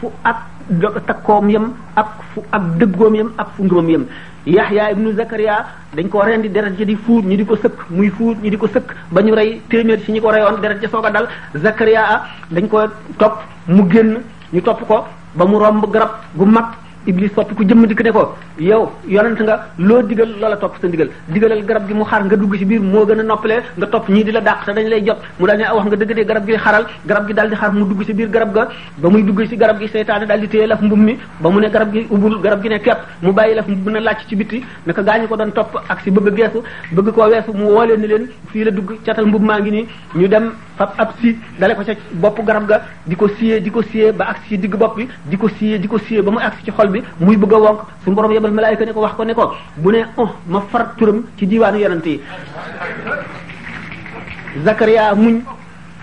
fu ak takkoom yam ak fu ak dëggoom yam ak fu ngëmam yam Yaxya ibnu Zakaria dañ ko rendi deret ji di fuut ñu di ko sëkk muy fuut ñu di ko sëkk ba ñu rey téeméer ci ñi ko reyoon deret ja soog a dal Zakaria dañ ko topp mu génn ñu topp ko ba mu romb garab gu mag iblis soppi ku jëmm dikk ne ko yow yonent nga loo digal loola topp sa ndigal digalal garab gi mu xar nga dugg ci biir moo gën a noppalee nga topp ñii di la dàq te dañ lay jot mu daal ne ah, wax nga dëgg de garab gi xaral garab gi daal di xar mu dugg ci biir garab ga ba muy dugg ci garab gi seytaane daal di téye laf mbub mi ba mu ne garab gi ubul garab gi ne kepp mu bàyyi laf mbub na làcc ci bitti naka gaañu ko doon topp ak si bëgg geesu bëgg koo weesu mu woolee ni leen fii la dugg catal mbub maa ngi nii ñu dem fab ab si dale ko ca bopp garab ga di ko siyee di ko siyee ba agsi ci digg bopp bi di ko siyee di ko siyee ba mu agsi ci xol bi muy bëgg a wonk suñu borom yebal malaayika ne ko wax ko ne ko bu ne oh ma far turam ci diiwaanu yonent yi Zakaria muñ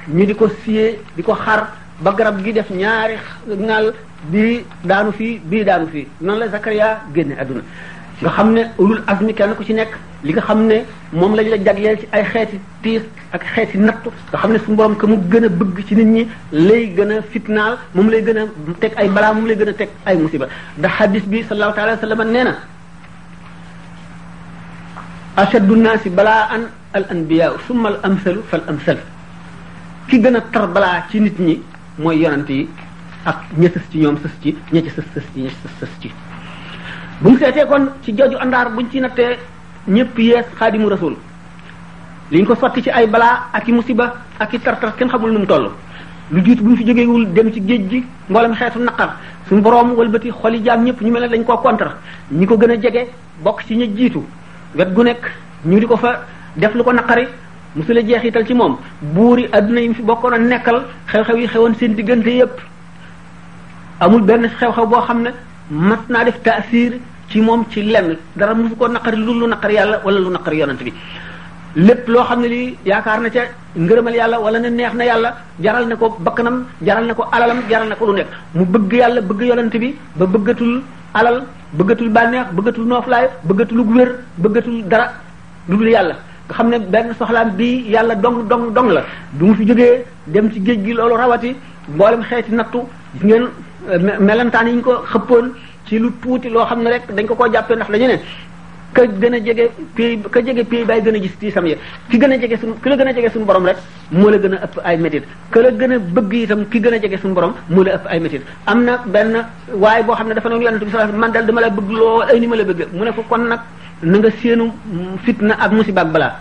ñu di ko siyee di ko xar ba garab gi def ñaari ŋal bii daanu fii bii daanu fii noonu la Zakaria génne àdduna nga xam ne ulul azmi kenn ku ci nekk li nga xam ne moom lañ la jagleel ci ay xeeti tiis ak xeeti nattu nga xam ne suñu borom ka mu gën a bëgg ci nit ñi lay gën a fitnaal moom lay gën a teg ay balaa moom lay gën a teg ay musiba da hadis bi sallallahu taala wa sallam nee na ashaddu naasi balaa an al anbiya summa al amsalu fal amsal ki gën a tar balaa ci nit ñi mooy yonent yi ak ña sës ci ñoom sës ci ña ci sës sës ci ña ci sës sës ci bu ñu seetee kon ci jooju àndaar buñ ci nattee ñëpp yees xaadimu rasul liñ ko sotti ci ay balaa ak i musiba ak i tartar kenn xamul nu mu toll lu jiitu bu ñu fi jógeewul dem ci géej gi mboolem xeetu naqar suñu boroom walbati xoli jaam ñëpp ñu mel ne dañ koo contre ñi ko gën a jege bokk ci ñi jiitu wet gu nekk ñu di ko fa def lu ko naqari musula jeexital ci moom buuri adduna yi mu fi bokkoon a nekkal xew-xew yi xewoon seen diggante yépp amul benn xew-xew boo xam ne mat naa def taasir ci moom ci lenn dara musu ko naqari lu lu naqari yàlla wala lu naqari yonent bi lépp loo xam ne lii yaakaar na ca ngërëmal yàlla wala ne neex na yàlla jaral na ko bakkanam jaral na ko alalam jaral na ko lu nekk mu bëgg yàlla bëgg yonent bi ba bëggatul alal bëggatul bànneex bëggatul nooflaay bëggatul wér bëggatul dara lu dul yàlla nga xam ne benn soxlaam bi yàlla dong dong dong la du mu fi jógee dem ci géej gi loolu rawati mboolem xeeti nattu gis ngeen euh, melentaan yi ñu ko xëppoon ci lu tuuti loo xam ne rek dañ ko koo jàppee ndax dañu ne ka gën a jege pay ka jege pay bay gën a gis tiisam ya ki gën a jege suñ ki la gën a jege suñu borom rek moo la gën a ëpp ay métit ka la gën a bëgg itam ki gën a jege suñu borom moo la ëpp ay métit am na benn waaye boo xam ne dafa noonu yonent bi sallallahu alayhi wasallam man daal dama la bëgg lool ay ni ma la bëgg mu ne ko kon nag na nga séenu fitna ak musiba ak balaa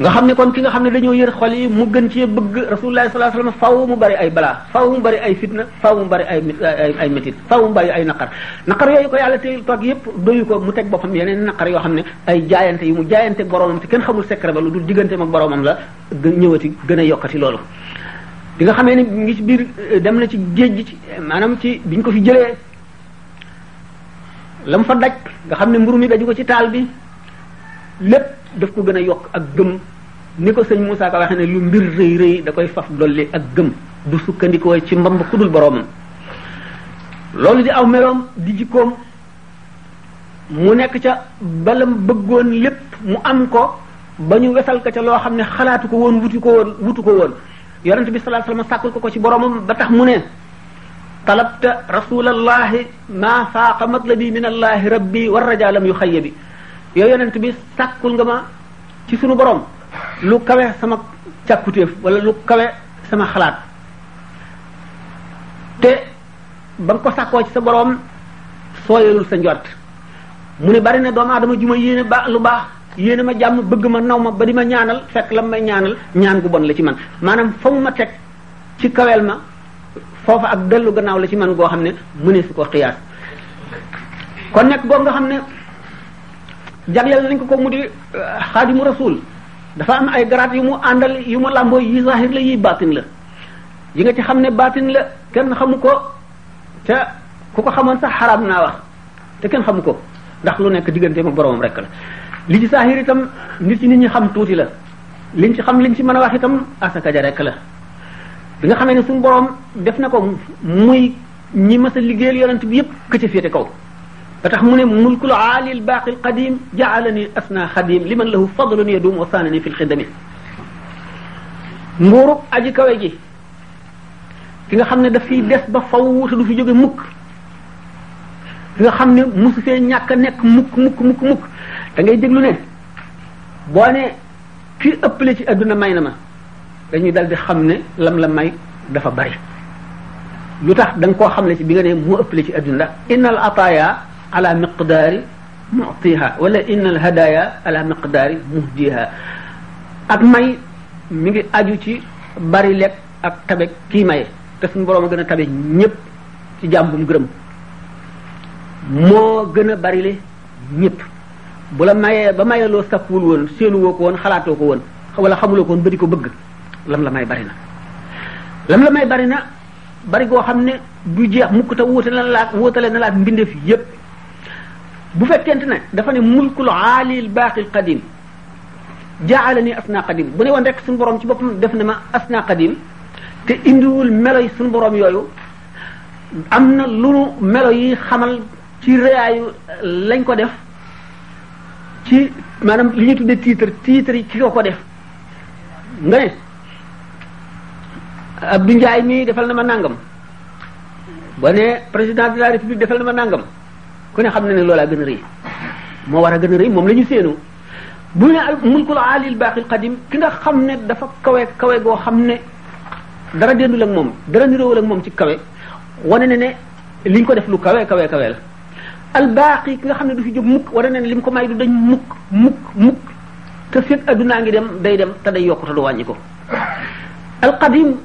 nga xam ne kon ki nga xam ne dañoo yër xol yi mu gën cee bëgg rasulullah sallallahu alayhi wasallam faw mu bari ay balaa faw mu bari ay fitna faw mu bari ay ay métit faw mu bari ay naqar naqar yooyu ko yàlla tey toog yépp doyu ko mu teg boppam yeneen naqar yoo xam ne ay jaayante yu mu jaayante boromam te kenn xamul secret ba lu dul digganteem ak boromam la ñëwati gën a yokkati loolu bi nga xamee ne ngi ci biir dem na ci géej gi ci maanaam ci biñ ko fi jëlee lam fa daj nga xam ne mburu mi daju ko ci taal bi lépp daf ko gën a yokk ak gëm ni ko sëñ Moussa ko waxee ne lu mbir rëy rëy da koy faf dolli ak gëm du sukkandikoo ci mbamb kudul boroomam loolu di aw meloom di jikkoom mu nekk ca balam bëggoon lépp mu am ko ba ñu wesal ko ca loo xam ne xalaatu ko woon wuti ko woon wutu ko woon yonent bi sallallahu alayhi wasallam sàkkul ko ko ci boroomam ba tax mu ne talabta rasulallahi ma faaqa matlabi min allahi rabbi war raja lam yu xayya bi yow yonent bi sàkkul nga ma ci sunu borom lu kawe sama càkkutéef wala lu kawe sama xalaat te ba nga ko sàkkoo ci sa borom sooyalul sa njort mu ne bari na doomu aadama ju ma yéene ba lu baax yéene ma jàmm bëgg ma naw ma ba di ma ñaanal fekk lam may ñaanal ñaan gu bon la ci man maanaam fa mu ma teg ci kaweel ma foofa ak dellu gannaaw la ci man goo xam ne mënee su ko xiyaas kon nag boobu nga xam ne jagleel nañ ko ko mu di euh, xaadimu rasul dafa am ay garaat yu mu àndal yu mu làmboo yi zahir la yi baatin la yi nga ci xam ne baatin la kenn xamu ko te ku ko xamoon sax xaraam naa wax te kenn xamu ko ndax lu nekk diggante ma boromam rek la li ci saahir itam nit ci nit ñi xam tuuti la liñ ci xam liñ ci mën a wax itam asaka ja rek la bi nga xamee ne suñu borom def na ko muy ñi mas a liggéeyal yonent bi yépp ka ca féete kaw ba tax mu ne mulkul aalil baaqil qadim jaalani asna xadim liman lahu fadlun yadum wa saanani fi lxidami nguurub aji kawe ji ki nga xam ne daf fiy des ba faw te du fi jóge mukk ki nga xam ne musu fee ñàkk a nekk mukk mukk mukk mukk da ngay déglu ne boo ne ki ëppale ci àdduna may na ma dañuy dal di xam ne lam la may dafa bari lu tax da nga koo xam ne ci bi nga ne moo ëppale ci àdduna ndax innal ataaya ala miqdaari mu'tiha wala innal hadaya ala miqdaari muhdiha ak may mi ngi aju ci bari lekk ak tabe kii maye te suñu borom a gën a tabe ñëpp ci jàmm bu mu gërëm moo gën a bari le ñëpp bu la mayee ba mayee loo sakkuwul woon seenu woo ko woon xalaatoo ko woon wala xamuloo ko woon ba di ko bëgg lam la may bari na lam la may bari na bari goo xam ne du jeex mukk te wuute na laak wuutale na laak mbindeef yépp bu fekkente ne dafa ne mulkul aalil baaqil qadim jaala ni asna qadim bu ne woon rek suñu borom ci boppam def na ma asna qadim te indiwul melo yi suñu borom yooyu am na lu nu melo yi xamal ci réyaayu lañ ko def ci maanaam li ñuy tuddee titre titre yi ci ko ko def nga ne Abdou Ndiaye mii defal na ma nangam ba ne président de la république defal na ma nangam ku ne xam na ne loolaa gën a rëy moo war a gën a rëy moom la ñu séenu bu ne al mulkul alil baqil qadim ki nga xam ne dafa kawe kawe goo xam ne dara déndul ak moom dara niroowul ak moom ci kawe wane ne ne liñ ko def lu kawe kawe kawe la albaaqi ki nga xam ne du fi jóg mukk war na ne lim ko may du dañ mukk mukk mukk te fépp addunaa ngi dem day dem te day yokk te du wàññi ko alqadim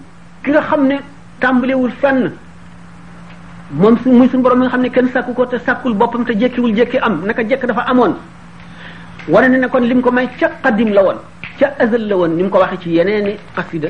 ki nga xam ne tàmbalewul fenn moom su muy suñu borom mi nga xam ne kenn sàkku ko te sàkkul boppam te jekkiwul jekki am naka jekk dafa amoon wane ne ne kon lim ko may ca qadim la woon ca azal la woon ni mu ko waxee ci yeneeni xasida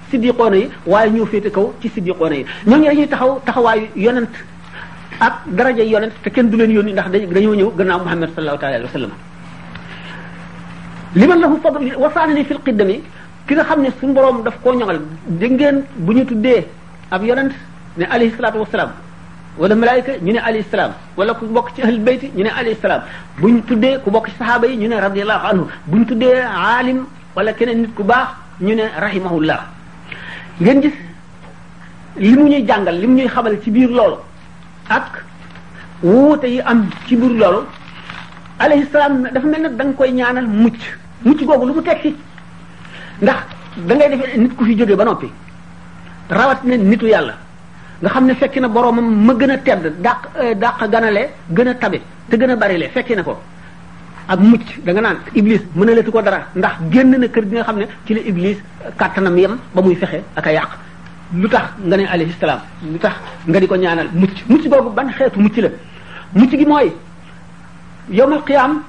siddiqoona yi waaye ñoo féete kaw ci siddiqoona yi ñooñu dañuy taxaw taxawaayu yonent ak daraja yonent te kenn du leen yónni ndax dañoo ñëw gannaaw Muhammad sallallahu taala alayhi wa sallam liman lahu fadl wasaana ni fil qiddami ki nga xam ne suñu borom daf koo ñoŋal dégg ngeen bu ñu tuddee ab yonent ne alayhi salaatu wasalaam wala malaayika ñu ne alayhi salaam wala ku bokk ci ahlul bayti ñu ne alayhi salaam bu ñu tuddee ku bokk ci saxaaba yi ñu ne radiyallahu anhu bu ñu tuddee aalim wala keneen nit ku baax ñu ne rahimahullah ngeen gis li mu ñuy jàngal li mu ñuy xamal ci biir loolu ak wuute yi am ci biir loolu alayhi salaam dafa mel ne da nga koy ñaanal mucc mucc googu lu mu tekki ndax da ngay defee nit ku fi jóge ba noppi rawat ne nitu yàlla nga xam ne fekki na boromam ma gën a tedd dàq dàq ganale gën a tabe te gën a bari le fekki na ko ak mucc da nga naan iblis mënalatu ko dara ndax génn na kër gi nga xam ne ci la iblis kàttanam yem ba muy fexe ak a yàq lu tax nga ne alayhi salaam lu tax nga di ko ñaanal mucc mucc boobu ban xeetu mucc la mucc gi mooy yowmal qiyaam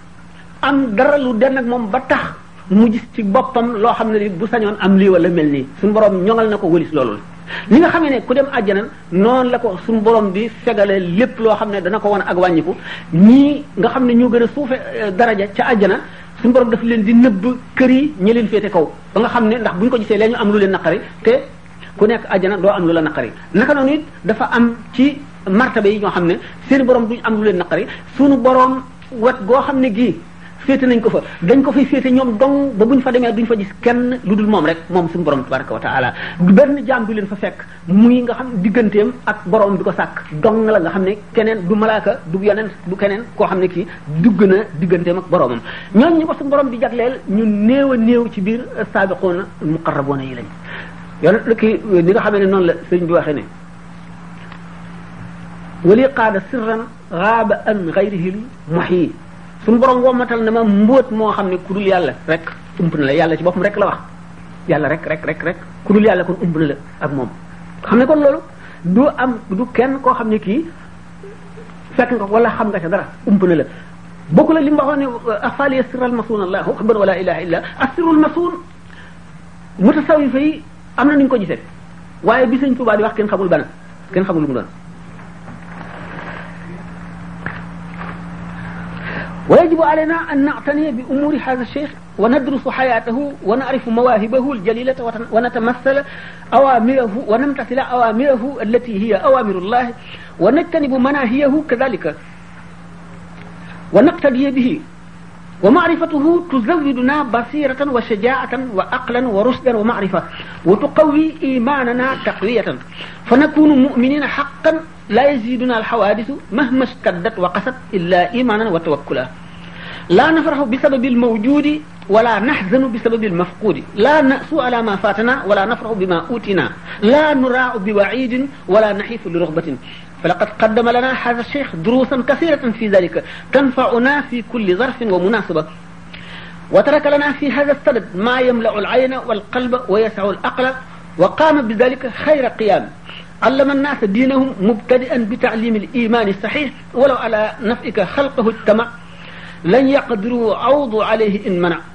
am dara lu denn ak moom ba tax mu gis ci boppam loo xam ne li bu sañoon am lii wala mel nii suñu borom ñoŋal na ko wëlis loolu li nga xamee ne ku dem àjjana noonu la ko suñu borom bi fegale lépp loo xam ne dana ko wan ak wàññiku ñii nga xam ne ñoo gën a suufe eh, daraja ca àjjana suñu borom daf leen di nëbb kër yi ñi leen féete kaw ba nga xam ne ndax bu ñu ko gisee lee ñu am lu leen naqari te ku nekk àjjana doo am lu la naqari naka noonu it dafa am ci martaba yi ñoo xam ne seen borom duñ am lu leen naqari suñu borom wet goo xam ne gii féete nañ ko fa dañ ko fay féete ñoom dong ba buñ fa demee duñ fa gis kenn lu dul moom rek moom suñu borom tabaraka wa taala benn jaam du leen fa fekk muy nga xam digganteem ak borom bi ko sàkk dong la nga xam ne keneen du malaaka du yeneen du keneen koo xam ne kii dugg na digganteem ak boromam ñooñu ñu ko suñu borom di jagleel ñu néew a néew ci biir saabiqoona muqarraboona yi lañ yoon lu ki ni nga xamee ne noonu la sëñ bi waxee ne wali qaada sirran xaaba an xayrihil muhyi suñu borom wommatal na ma mbóot moo xam ne ku dul yàlla rek ump na la yàlla ci boppam rek la wax yàlla rek rek rek rek ku dul yàlla kon ump na la ak moom xam ne kon loolu du am du kenn koo xam ne kii fekk nga wala xam nga ca dara ump na la bokku la li mu waxoon ne afali asir al masun allahu akbar wala ilaha illa asirul masun mutasawifa yi am na nu ñu ko gisee waaye bi sëñ Tuubaa di wax kenn xamul bana kenn xamul lu doon ويجب علينا أن نعتني بأمور هذا الشيخ وندرس حياته ونعرف مواهبه الجليلة ونتمثل أوامره ونمتثل أوامره التي هي أوامر الله ونجتنب مناهيه كذلك ونقتدي به ومعرفته تزودنا بصيرة وشجاعة وعقلا ورشدا ومعرفة وتقوي إيماننا تقوية فنكون مؤمنين حقا لا يزيدنا الحوادث مهما اشتدت وقست إلا إيمانا وتوكلا لا نفرح بسبب الموجود ولا نحزن بسبب المفقود لا نأس على ما فاتنا ولا نفرح بما أوتنا لا نراع بوعيد ولا نحيف لرغبة فلقد قدم لنا هذا الشيخ دروسا كثيرة في ذلك تنفعنا في كل ظرف ومناسبة وترك لنا في هذا السند ما يملأ العين والقلب ويسع الأقل وقام بذلك خير قيام علم الناس دينهم مبتدئا بتعليم الإيمان الصحيح ولو على نفئك خلقه التمع لن يقدروا عوض عليه إن منع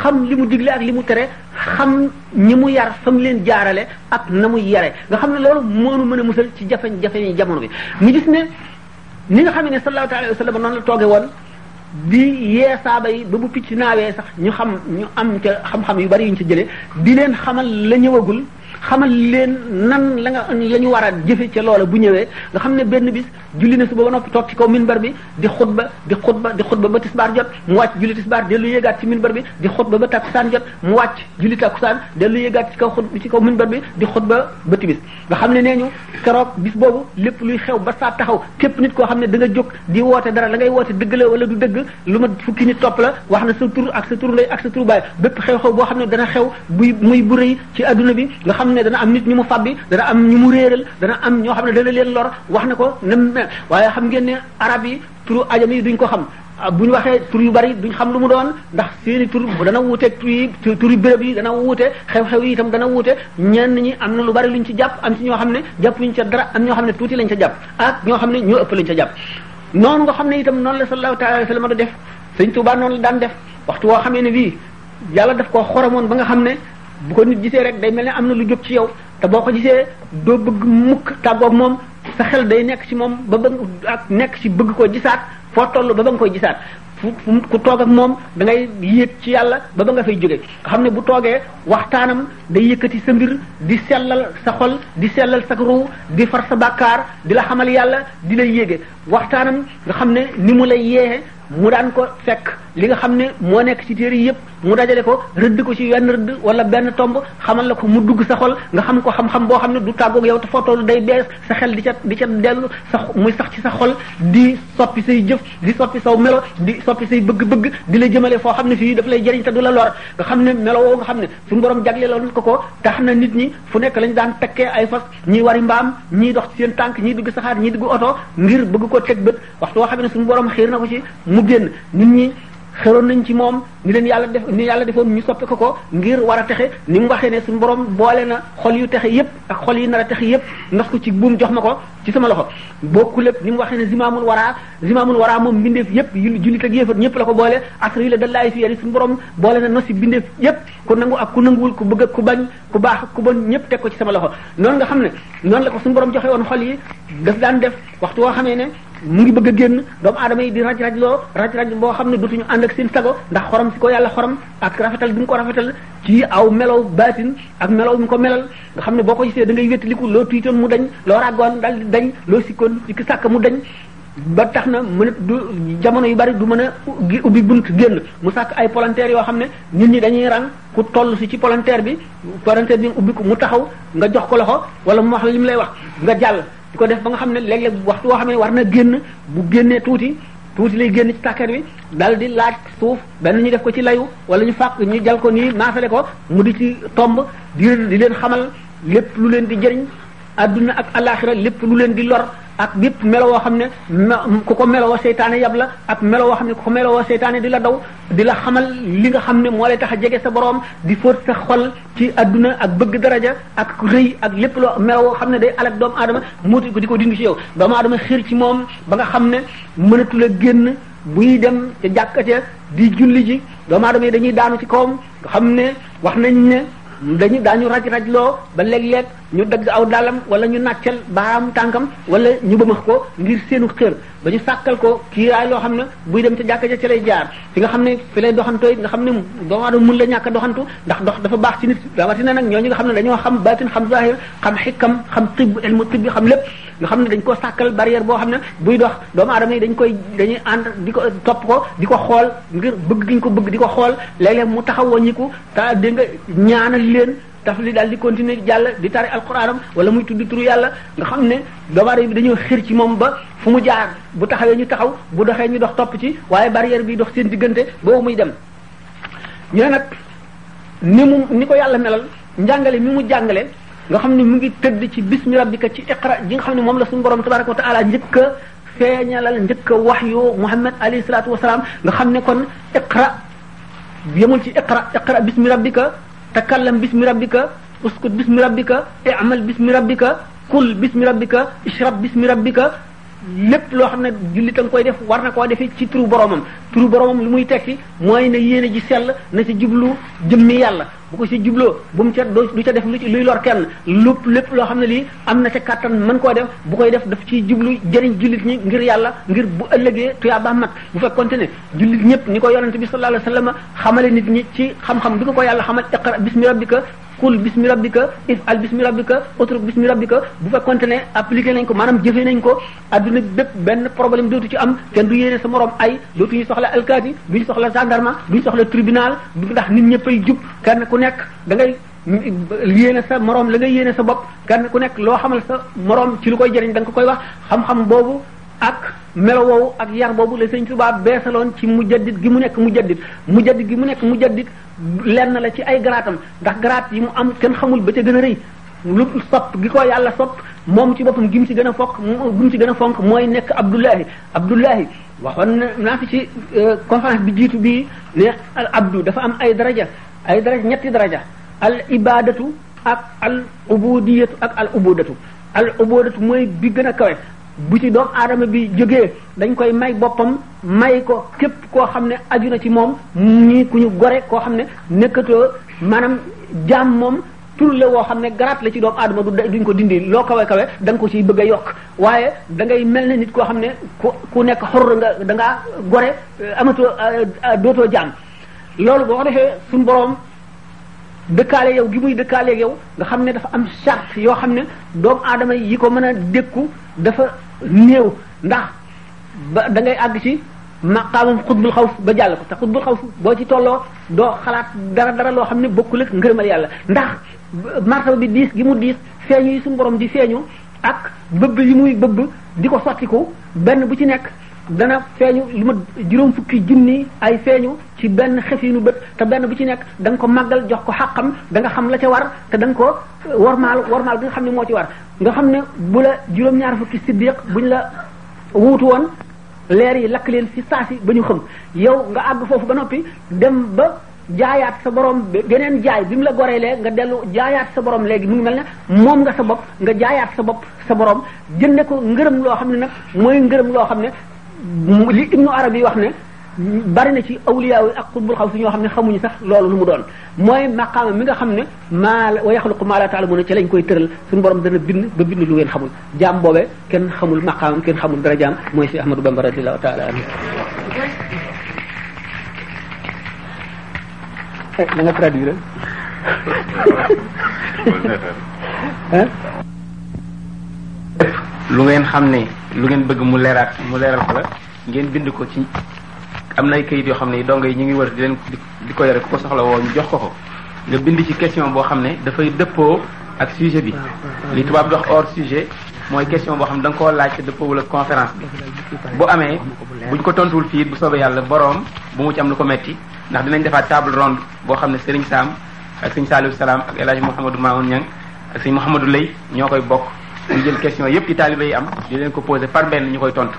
xam li mu digle ak li mu tere xam ñi mu yar fa mu leen jaarale ak na muy yare nga xam ne loolu moonu mën a musal ci jafe-jafe yi jamono bi ñu gis ne ni nga xam ne sallallahu alayhi wa sallam noonu la tooge woon di yee saaba yi ba bu picc naawee sax ñu xam ñu am ca xam-xam yu bari yu ñu ci jëlee di leen xamal la ñëwagul xamal leen nan la nga la ñu war a jëfe ca loola bu ñëwee nga xam ne benn bis julli na suba ba noppi toog ci kaw minbar bi di xutba di xutba di xutba ba tisbaar jot mu wàcc julli tisbaar dellu yéegaat ci minbar bi di xutba ba takkusaan jot mu wàcc julli takkusaan dellu yéegaat ci kaw xut ci kaw minbar bi di xutba ba timis nga xam ne nee ñu keroog bis boobu lépp luy xew ba saa taxaw képp nit koo xam ne da nga jóg di woote dara la ngay woote dëgg la wala du dëgg lu ma fukki nit topp la wax na sa tur ak sa tur lay ak sa tur baay bépp xew-xew boo xam ne dana xew buy muy bu rëy ci adduna bi nga xam ne dana am nit ñu mu fabbi dana am ñu mu réeral dana am ñoo xam ne dana leen lor wax na ko na waaye xam ngeen ne arab yi turu ajam yi duñ ko xam Ah, bu ñu waxee tur yu bari duñ xam lu mu doon ndax seeni tur dana wuute tur yi tur yi béréb yi dana wuute xew-xew yi itam dana wuute ñenn ñi am na lu bari luñ ci jàpp am ci ñoo xam ne jàpp luñ ca dara am ñoo xam ne tuuti lañ ca jàpp ak ñoo xam ne ñoo ëpp lañ ca jàpp noonu nga xam ne itam noonu la sallallahu taala alayhi wa sallam da def sëñ Tuubaa noonu la daan def waxtu woo xamee ne bii yàlla daf koo xoromoon ba nga xam ne bu ko nit gisee rek day mel ne am na lu jóg ci yow te boo ko gisee doo bëgg mukk tàggoog moom sa xel day nekk ci moom ba ba ak nekk ci bëgg koo gisaat foo toll ba ba nga koy gisaat fu ku toog ak moom da ngay yéeg ci yàlla ba ba nga fay jóge nga xam ne bu toogee waxtaanam day yëkkati sa mbir di sellal sa xol di sellal sa ruu di far sa bàkkaar di la xamal yàlla di la yéege waxtaanam nga xam ne ni mu lay yeexe mu daan ko fekk li nga xam ne moo nekk ci téere yëpp mu dajale ko rëdd ko ci wenn rëdd wala benn tomb xamal la ko mu dugg sa xol nga xam ko xam-xam boo xam ne du tàggoog yow te foo tollu day bees sa xel di ca di ca dellu sa muy sax ci sa xol di soppi say jëf di soppi saw melo di soppi say bëgg-bëgg di la jëmale foo xam ne fii daf lay jëriñ te du la lor nga xam ne melo woo nga xam ne suñu borom jagleeloon ko ko tax na nit ñi fu nekk lañ daan takkee ay fas ñi wari mbaam ñii dox ci seen tànk ñii dugg saxaar ñii dugg oto ngir bëgg ko teg bët waxtu woo xam ne suñu borom xiir na ko ci mu génn nit ñi xeroon nañ ci moom ni leen yàlla def ni yàlla defoon ñu soppe ko ko ngir war a texe ni mu waxee ne suñu borom boole na xol yu texe yépp ak xol yi nar a texe yépp ndax ko ci buum jox ma ko ci sama loxo bokku lépp ni mu waxee ne zimaamul waraa zimaamul waraa moom mbindeef yépp yu jullit ak yéefar ñëpp la ko boole asri la dallaay fi yari suñu borom boole na nosi mbindeef yépp ku nangu ak ku nanguwul ku bëgg ak ku bañ ku baax ak ku bon ñëpp teg ko ci sama loxo noonu nga xam ne noonu la ko suñu borom joxe woon xol yi daf daan def waxtu woo xamee ne mu ngi bëgg a génn doomu aadama yi di raj raj loo raj raj boo xam ne dootuñu ànd ak seen sago ndax xorom si ko yàlla xorom ak rafetal bi mu ko rafetal ci aw melow baatin ak melow mi ko melal nga xam ne boo ko gisee da ngay wéttaliku loo tiitoon mu dañ loo ràggoon dal di dañ loo sikkoon ci sàkk mu dañ ba tax na mën du jamono yu bari du mën a ubbi bunt génn mu sàkk ay palanteer yoo xam ne nit ñi dañuy rang ku toll si ci palanteer bi palanteer bi ubbi ko mu taxaw nga jox ko loxo wala mu wax la li mu lay wax nga jàll di ko def ba nga xam ne léeg-léeg waxtu woo xam ne war na génn bu génnee tuuti tuuti lay génn ci tàkkat bi dal di laaj suuf benn ñu def ko ci layu wala ñu fàq ñu jal ko nii maasale ko mu di ci tomb di di leen xamal lépp lu leen di jëriñ adduna ak alaxira lépp lu leen di lor ak bépp melo woo xam ne ku ko melo woo seytaane yab la ak melo woo xam ne ku ko melo woo seytaane di la daw di la xamal li nga xam ne moo lay tax a jege sa borom di fóot sa xol ci adduna ak bëgg daraja ak rëy ak lépp loo melo woo xam ne day alak doomu aadama muuti ko di ko dindi ci yow doomu aadama xir ci moom ba nga xam ne mënatu la génn buy dem ca jàkka ca di julli ji doomu aadama yi dañuy daanu ci kawam nga xam ne wax nañ ne dañu daañu raj raj loo ba léeg-léeg ñu dagg aw dàllam wala ñu nàccal baam tànkam wala ñu bëmax ko ngir seenu xër ba ñu sàkkal ko kiiraay loo xam ne buy dem ca jàkka ja ca lay jaar fi nga xam ne fi lay doxantoo it nga xam ne doomu aadama mun la ñàkk a doxantu ndax dox dafa baax ci nit rawatina nag ñooñu nga xam ne dañoo xam baatin xam zahir xam xikam xam tibb ilmu tibb xam lépp nga xam ne dañ ko sàkkal barrière boo xam ne buy dox doomu aadama yi dañ koy dañuy ànd di ko topp ko di ko xool ngir bëgg giñ ko bëgg di ko xool léeg-léeg mu taxaw waññiku ta dégg nga ñaanal leen taf li daal di continuer jàll di tari alquranam wala muy tudd turu yàlla nga xam ne gabaar yi dañoo xir ci moom ba fu mu jaar bu taxawee ñu taxaw bu doxee ñu dox topp ci waaye barrière bi dox seen diggante boobu muy dem ñoo nag ni mu ni ko yàlla melal njàngale mi mu jàngale nga xam ne mu ngi tëdd ci bismi rabbika ci iqra ji nga xam ne moom la suñu borom tabaraka wa taala njëkk a feeñalal njëkk a wax yu muhammad alayhi salaatu wasalaam nga xam ne kon iqra yemul ci iqra iqra bismi rabbika takallam bismi rabbika uskut bismi rabbika i'mal bismi rabbika kul bismi rabbika ishrab bismi rabbika lépp loo xam ne jullit a nga koy def war na koo defee ci turu boromam turu boromam lu muy tekki mooy na yéene ji sell na ci jublu jëmmi yàlla bu ko ci jubloo bu mu ca du ca def luy lor kenn lu lépp loo xam ne lii am na ca kàttan mën koo def bu koy def daf ciy jublu jëriñ jullit ñi ngir yàlla ngir bu ëllëgee tuyaa ba mat bu fekkonte ne jullit ñëpp ni ko yonente bi sallallahu alayhi wasallam xamale nit ñi ci xam-xam bi ko ko yàlla xamal iqra bismi rabbika qul bismi rabbika if'al bismi rabbika utruk bismi rabbika bu fekkonte ne appliqué nañ ko maanaam jëfee nañ ko adduna bépp benn problème dootu ci am kenn du yéene sa morom ay dootuñu soxla alkaati duñu soxla gendarme duñu soxla tribunal ndax nit ñëppay jub kenn ku nekk da ngay yéene sa morom la nga yéene sa bopp kenn ku nekk loo xamal sa morom ci lu koy jëriñ da nga ko koy wax xam-xam boobu ak melo woowu ak yar boobu la sëñ Tuubaa beesaloon ci mujaddid gi mu nekk mujaddid mujaddid gi mu nekk mujaddid lenn la ci ay garaatam ndax garaat yi mu am kenn xamul ba ca gën a rëy lu sopp gi ko yàlla sopp moom ci boppam gi mu ci gën a fokk gi mu ci gën a fonk mooy nekk Abdullahi Abdullahi waxoon na naa fi ci euh, conférence bi jiitu bii ne al abdu dafa am ay daraja ay daraja ñetti daraja al ibadatu ak al ubudiyatu ak al ubudatu al ubudatu mooy bi gën a kawe bu ci doomu aadama bi jógee dañ koy may boppam may ko képp koo xam ne aju na ci moom ñii ku ñu gore koo xam ne nekkatoo maanaam jaam moom tur la woo xam ne garaat la ci doomu aadama du duñ ko dindi loo kawe kawe da ko ciy bëgg a yokk waaye da ngay mel ne nit koo xam ne ku ku nekk xor nga da ngaa gore amatoo dootoo jaam loolu boo ko defee suñu boroom dëkkaale yow gi muy dëkkaale yow nga xam ne dafa am charte yoo xam ne doomu aadama yi ko mën a dékku dafa néew ndax ba da ngay àgg ci maqaamam xutbul xaw ba jàll ko te xutbul xaw boo ci tolloo doo xalaat dara dara loo xam ne bokkul ak ngërëmal yàlla ndax martaba bi diis gi mu diis feeñu yi suñu borom di feeñu ak bëbb yi muy bëbb di ko sottiku benn bu ci nekk dana feeñu lu ma juróom fukki junni ay feeñu ci benn xefinu bët te benn bu ci nekk da ko màggal jox ko xàqam da nga xam la ca war te da nga ko euh, warmaal warmaal bi nga xam ne moo ci war nga xam ne bu la juróom-ñaar fukki siddiq buñ la wuutu woon leer yi lakk leen fi saasi ba ñu xam yow nga àgg foofu ba noppi dem ba jaayaat sa borom geneen jaay bi mu la goreelee nga dellu jaayaat sa borom léegi mu ngi mel ne moom nga sa bopp nga jaayaat sa bopp sa borom jënde ko ngërëm loo xam ne nag mooy ngërëm loo xam ne li ibnu arab yi wax ne bari na ci awliyaa yi ak xutbul xaw si ñoo xam ne xamuñu sax loolu lu mu doon mooy maqaama mi nga xam ne maa wa yaxluqu maa laa taalamuuna ci lañ koy tëral suñu borom dana bind ba bind lu ngeen xamul jaam boobe kenn xamul maqaamam kenn xamul darajaam mooy si Ahmadou Bamba radiyallahu taala anhu eh, da nga traduire lu ngeen xam ne lu ngeen bëgg mu leeraat mu leeral ko la ngeen bind ko ci am na ay kayit yoo xam ne dongo yi ñu ngi wër di leen di ko yore ku ko soxla woo ñu jox ko ko nga bind ci question boo xam ne dafay dëppoo ak sujet bi li tubaab dox hors sujet mooy question boo xam ne da nga koo laaj te dëppoowul ak conférence bi bu amee buñ ko tontuwul fii bu soobee yàlla boroom bu mu ci am lu ko metti ndax dinañ defaat table ronde boo xam ne Serigne Sam ak Serigne Saliou Salam ak El Hadj Mouhamadou Mamoun Niang ak Serigne Mouhamadou Lay ñoo koy bokk ñu jël question yépp ci taalibe yi am di leen ko posé par benn ñu koy tontu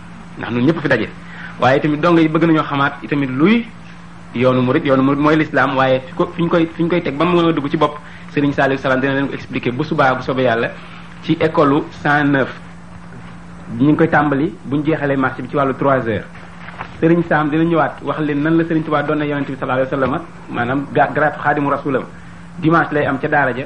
ndax ñun ñëpp fi daje waaye tamit dong yi bëgg nañoo xamaat itamit luy yoonu murid yoonu murid mooy lislaam waaye fi ko fi ñu koy fi ñu koy teg ba mu dugg ci bopp Serigne Saliou Salam dina leen ko expliquer bu subaa bu soobee yàlla ci école 109 ñu ngi koy tàmbali bu ñu jeexalee marché bi ci wàllu 3 heures Serigne Sam dina ñëwaat wax leen nan la Serigne Touba doon na yonente bi sallallahu alayhi wa sallam maanaam garaatu xaadimu rasulam dimanche lay am ca daara ja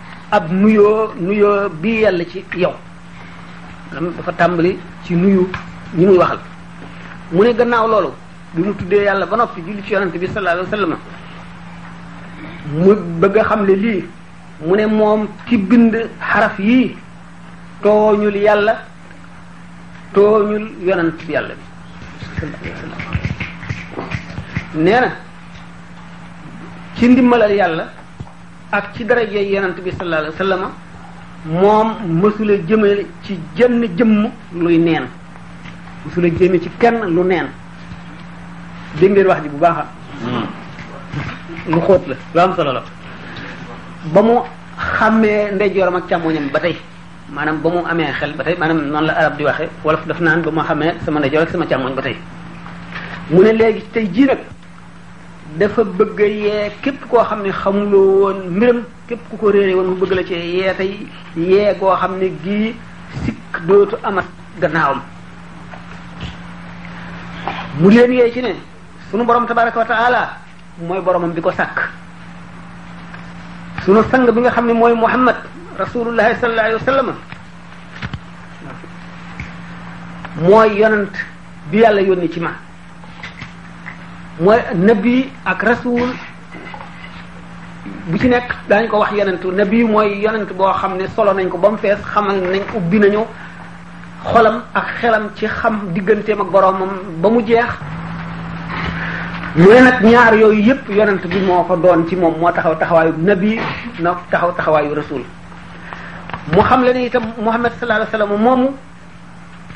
ab nuyoo nuyoo bi yàlla ci yow maanaam dafa tàmbali ci nuyu ñi muy waxal mu ne gannaaw loolu bi mu tuddee yàlla ba noppi julli ci yonante bi sallallahu alayhi wasallam mu bëgg a xam le lii mu ne moom ki bind xaraf yii tooñul yàlla tooñul yonant bi yàlla bi sallallahu alayhi wasallam nee na ci ndimbalal yàlla ak ci daraja yonent bi sallallahu alayhi wa sallam moom mësula jëmale ci jënn jëmm luy neen mësula jëme ci kenn lu neen dégg ngeen wax ji bu baax hmm. lu xóot la lu am solo la ba mu xàmmee ndeyjooram ak càmmoñam ba tey maanaam ba mu amee xel ba tey maanaam noonu la arab di waxe wolof daf naan ba mu xamee sama ndeyjoor ak sama càmmoñ ba tey mu ne léegi tey jii nag dafa bëgg yee képp koo xam ne xamuloo woon mbiram képp ku ko réere woon mu bëgg la ci yee tey yee goo xam ne gii sikk dootu amat gannaawam mu leen yee ci ne sunu borom tabaraka wa taala mooy boromam bi ko sàkk sunu sang bi nga xam ne mooy muhammad rasulullahi sallallahu alayhi wa sallam mooy yonent bi yàlla yónni ci ma mooy nabi ak rasul bu ci nekk daañu ko wax yonentu nabi mooy yonent boo xam ne solo nañ ko ba mu fees xamal nañ ubbi nañu xolam ak xelam ci xam digganteem ak boroomam ba mu jeex mu ne nag ñaar yooyu yépp yonent bi moo ko doon ci moom moo taxaw taxawaayu nabi na taxaw taxawaayu rasul mu xam le ne itam Muhammad sallallahu alayhi wasallam moomu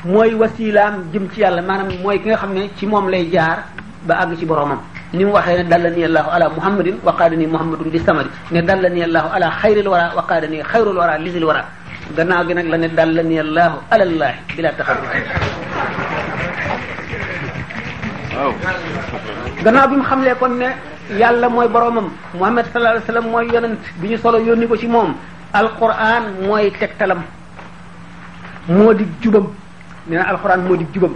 mooy wasilaam jëm ci yàlla maanaam mooy ki nga xam ne ci moom lay jaar ba àgg ci boromam ni mu waxee ne dalla ni allahu ala muhammadin wa qaada ni muhammadun bi samari ne dalla ni allahu ala xayril wara wa qaada ni xayrul wara lisil wara gannaaw gi nag la ne dalla ni allahu ala allahi bila taxarruf waaw gannaaw bi mu xamlee kon ne yàlla mooy boromam muhammad sallallahu alayhi wa sallam mooy yonent bi ñu solo yónni ko ci moom alquran mooy tegtalam moo di jubam nee na alxuraan moo di jubam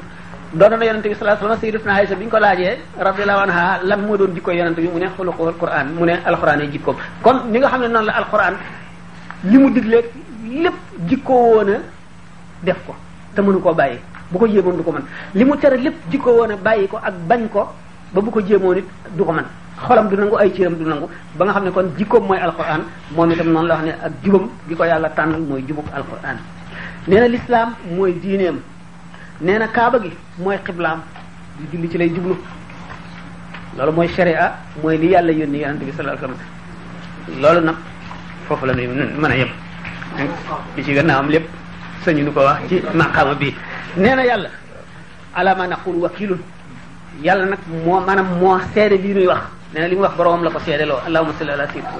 doon na yonente bi sallallahu alayhi wasallam sayyidatuna Aisha bi ñu ko laajee radiyallahu anha lan moo doon jikko yonente bi mu ne xuluqul alquran mu ne alquran ay jikkoom kon ni nga xam ne noonu la alquran li mu digleeg lépp jikko woon a def ko te mënu koo bàyyi bu ko yéeboon du ko mën li mu tere lépp jikko woon a bàyyi ko ak bañ ko ba bu ko jéemoo nit du ko man xolam du nangu ay cëram du nangu ba nga xam ne kon jikkoom mooy alquran moom itam noonu la wax ne ak jubam gi ko yàlla tànnal mooy jubug alquran nee na lislaam mooy diineem nee na kaaba gi mooy xiblaam di julli ci lay jublu loolu mooy sharia mooy li yàlla yónni yonente bi sallallahu alayhi wasallam loolu nag foofu la ñuy mën a yem li ci gannaawam lépp sañu nu ko wax ci maqaama bi nee na yàlla ala ma naqul wakilun yàlla nag moo maanaam moo seede lii nuy wax nee na li mu wax boroom la ko seedeloo allahumma salli ala sayyidina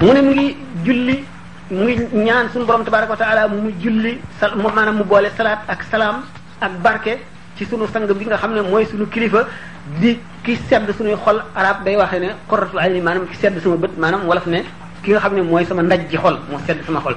mu ne mu ngi julli mu ngi ñaan suñu borom tabaraka wa taala mu julli sa maanaam mu boole salaat ak salaam ak barke ci sunu sang bi nga xam ne mooy sunu kilifa di ki sedd sunuy xol arab day waxee ne qurratu ayni maanaam ki sedd sama bët maanaam wolof ne ki nga xam ne mooy sama ndaj ji xol moo sedd sama xol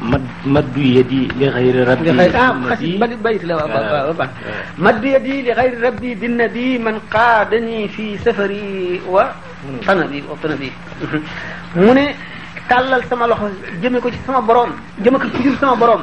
mad maddu yadi li xayri rabbi ah xasi bali bayit la waaw waaw waaw maddu yadi li xayri rabbi bi nabi man qaadani fi safari wa tanabi wa tanabi mu ne tàllal sama loxo jëme ko ci sama borom jëme ko ci sama borom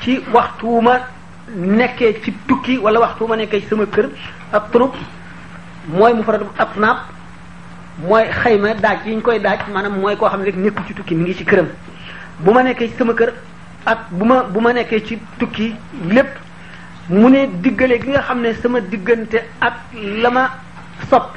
ci waxtu ma nekkee ci tukki wala waxtu ma nekkee ci sama kër ak turub mooy mu faradum ab naab mooy xayma daaj yi ñu koy daaj maanaam mooy koo xam ne rek nekkul ci tukki mi ngi ci këram bu ma nekkee ci sama kër ak bu ma bu ma nekkee ci tukki lépp mu ne diggale gi nga xam ne sama diggante ak la ma sopp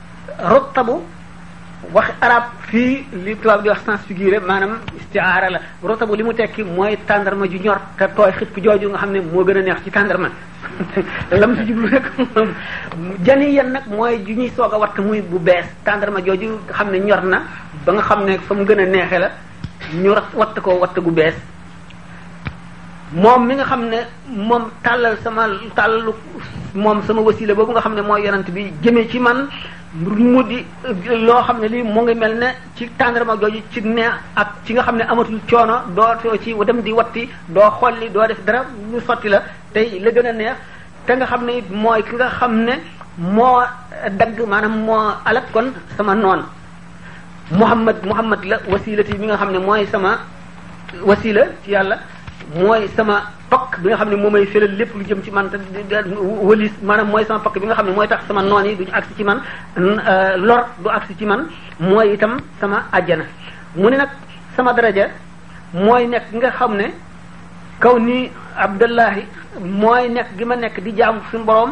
rotabu wax arab fii li tubaab di wax sens figuré maanaam istiaara la rotabu li mu tekki mooy tàndarma ju ñor te tooy xipp jooju nga xam ne moo gën a neex ci tàndarma lam si jublu rek jani yan nag mooy ju ñuy soog a watt muy bu bees tàndarma jooju nga xam ne ñor na ba nga xam ne fa mu gën a neexe la ñu watt ko watt gu bees moom mi nga xam ne moom tàllal sama tàllalu moom sama wasila boobu nga xam ne mooy yonent bi jëmee ci man mu di loo xam ne lii mu ngi mel ne ci tàndarma jooju ci ne ak ci nga xam ne amatul coono doo too ci dem di watti doo xolli doo def dara ñu sotti la tey la gën a neex te nga xam ne it mooy ki nga xam ne moo dagg maanaam moo alak kon sama noon muhammad muhammad la wasilati mi nga xam ne mooy sama wasila ci yàlla mooy sama pakk bi nga xam ne moo may fëlal lépp lu jëm ci man te wëlis maanaam mooy sama pakk bi nga xam ne mooy tax sama noon yi duñu agsi ci man euh, lor du agsi ci man mooy itam sama àjjana mu ne nag sama daraja mooy nekk nga xam ne kaw ni abdallahi mooy nekk gi ma nekk di jaamu suñu borom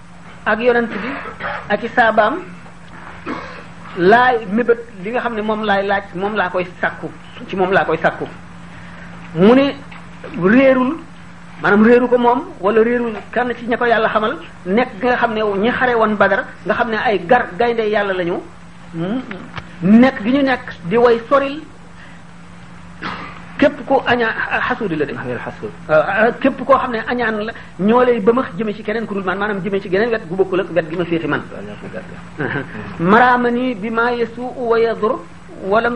ak yonent bi ak i saabaam laay mébét li nga xam ne moom laay laaj moom laa koy sàkku ci moom laa koy sàkku mu ne réerul maanaam réeru ko moom wala réerul kenn ci ña ko yàlla xamal nekk gi nga xam ne ñi xare woon badar nga xam ne ay gar gaynde yàlla lañu nekk gi ñu nekk di way soril képp ko añaan xasuudi la dem xawel xasuud euh, képp koo xam ne añaan la ñoo lay ba max jëme ci keneen ku dul man maanaam jëme ci geneen wet gu bokkul ak wet gi ma féeti man maraama nii bi maa yesu wa yadur walam